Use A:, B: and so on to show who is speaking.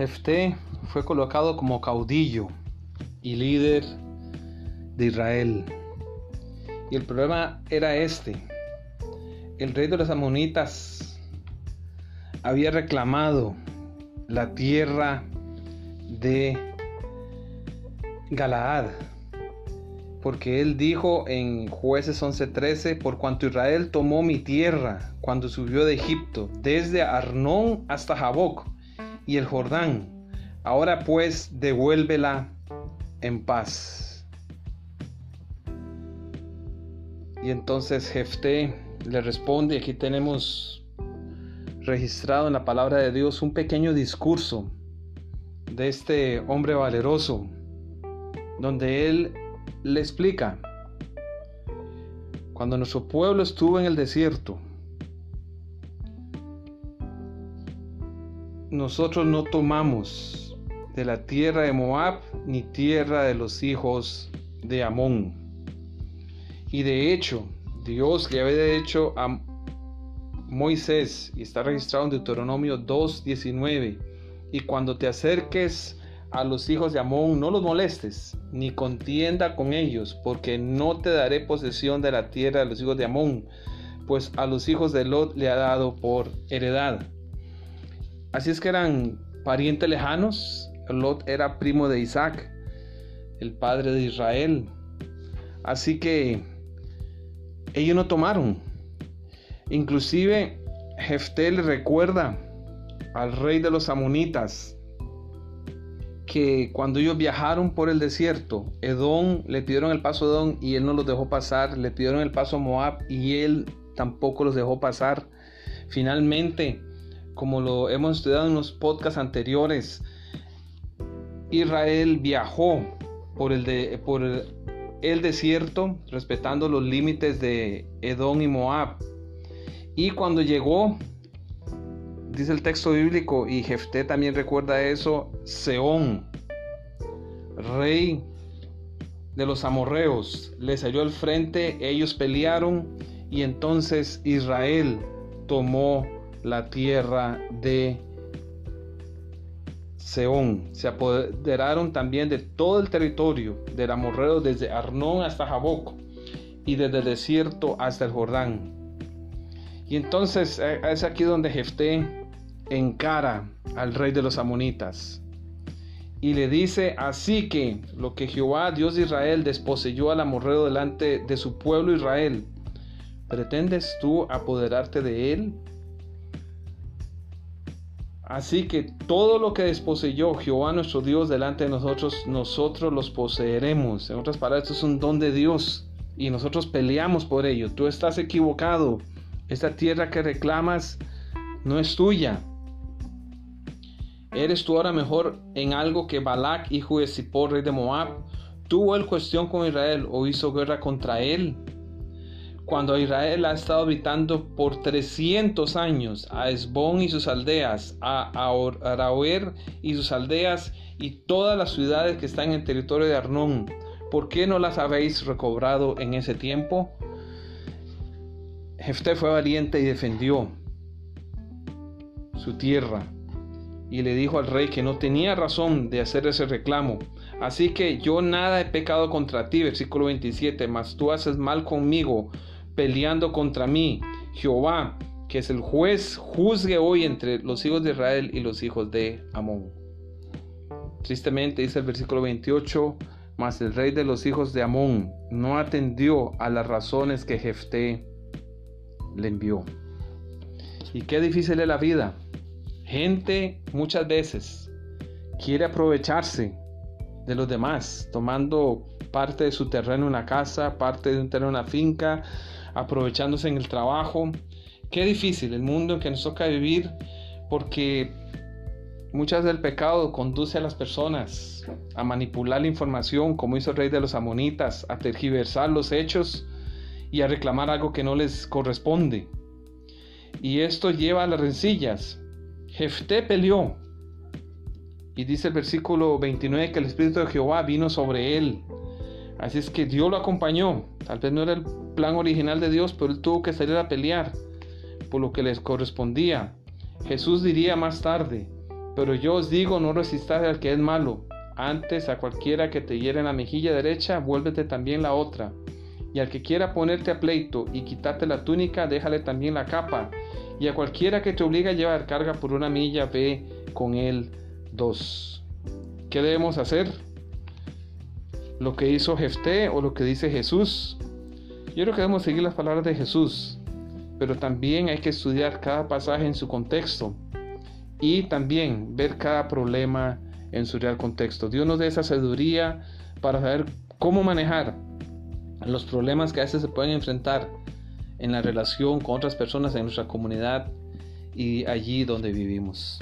A: Jefté fue colocado como caudillo y líder de Israel. Y el problema era este. El rey de los amonitas había reclamado la tierra de Galaad. Porque él dijo en jueces 11:13, por cuanto Israel tomó mi tierra cuando subió de Egipto, desde Arnón hasta Jaboc y el Jordán, ahora pues devuélvela en paz. Y entonces Jefté le responde, aquí tenemos registrado en la palabra de Dios un pequeño discurso de este hombre valeroso, donde él le explica, cuando nuestro pueblo estuvo en el desierto, nosotros no tomamos de la tierra de Moab ni tierra de los hijos de Amón. Y de hecho, Dios le había dicho a Moisés, y está registrado en Deuteronomio 2.19, y cuando te acerques a los hijos de Amón, no los molestes, ni contienda con ellos, porque no te daré posesión de la tierra de los hijos de Amón, pues a los hijos de Lot le ha dado por heredad. Así es que eran parientes lejanos. Lot era primo de Isaac, el padre de Israel. Así que ellos no tomaron. Inclusive Jefté recuerda al rey de los amonitas que cuando ellos viajaron por el desierto, Edom le pidieron el paso a Edom y él no los dejó pasar, le pidieron el paso a Moab y él tampoco los dejó pasar. Finalmente, como lo hemos estudiado en los podcasts anteriores, Israel viajó por el, de, por el desierto respetando los límites de Edom y Moab. Y cuando llegó, dice el texto bíblico, y Jefté también recuerda eso, Seón, rey de los amorreos, le salió al frente, ellos pelearon y entonces Israel tomó la tierra de Seón. Se apoderaron también de todo el territorio del amorreo desde Arnón hasta Jaboc y desde el desierto hasta el Jordán. Y entonces eh, es aquí donde Jefté encara al rey de los amonitas y le dice, así que lo que Jehová, Dios de Israel, desposeyó al amorreo delante de su pueblo Israel, ¿pretendes tú apoderarte de él? Así que todo lo que desposeyó Jehová nuestro Dios delante de nosotros, nosotros los poseeremos. En otras palabras, esto es un don de Dios y nosotros peleamos por ello. Tú estás equivocado. Esta tierra que reclamas no es tuya. ¿Eres tú ahora mejor en algo que Balak, hijo de Zippor, rey de Moab? ¿Tuvo él cuestión con Israel o hizo guerra contra él? Cuando Israel ha estado habitando por 300 años a Esbón y sus aldeas, a Araoer y sus aldeas y todas las ciudades que están en el territorio de Arnón, ¿por qué no las habéis recobrado en ese tiempo? Jefté fue valiente y defendió su tierra y le dijo al rey que no tenía razón de hacer ese reclamo. Así que yo nada he pecado contra ti, versículo 27, mas tú haces mal conmigo peleando contra mí. Jehová, que es el juez, juzgue hoy entre los hijos de Israel y los hijos de Amón. Tristemente dice el versículo 28, mas el rey de los hijos de Amón no atendió a las razones que Jefté le envió. Y qué difícil es la vida. Gente muchas veces quiere aprovecharse de los demás, tomando parte de su terreno en una casa, parte de un terreno en una finca, aprovechándose en el trabajo. Qué difícil el mundo en que nos toca vivir porque muchas del pecado conduce a las personas a manipular la información como hizo el rey de los amonitas, a tergiversar los hechos y a reclamar algo que no les corresponde. Y esto lleva a las rencillas. Jefté peleó. Y dice el versículo 29 que el Espíritu de Jehová vino sobre él. Así es que Dios lo acompañó. Tal vez no era el plan original de Dios, pero él tuvo que salir a pelear por lo que les correspondía. Jesús diría más tarde, Pero yo os digo, no resistáis al que es malo. Antes a cualquiera que te hiere en la mejilla derecha, vuélvete también la otra. Y al que quiera ponerte a pleito y quitarte la túnica, déjale también la capa. Y a cualquiera que te obliga a llevar carga por una milla, ve con él dos. ¿Qué debemos hacer? Lo que hizo Jefté o lo que dice Jesús. Yo creo que debemos seguir las palabras de Jesús, pero también hay que estudiar cada pasaje en su contexto y también ver cada problema en su real contexto. Dios nos dé esa sabiduría para saber cómo manejar los problemas que a veces se pueden enfrentar en la relación con otras personas en nuestra comunidad y allí donde vivimos.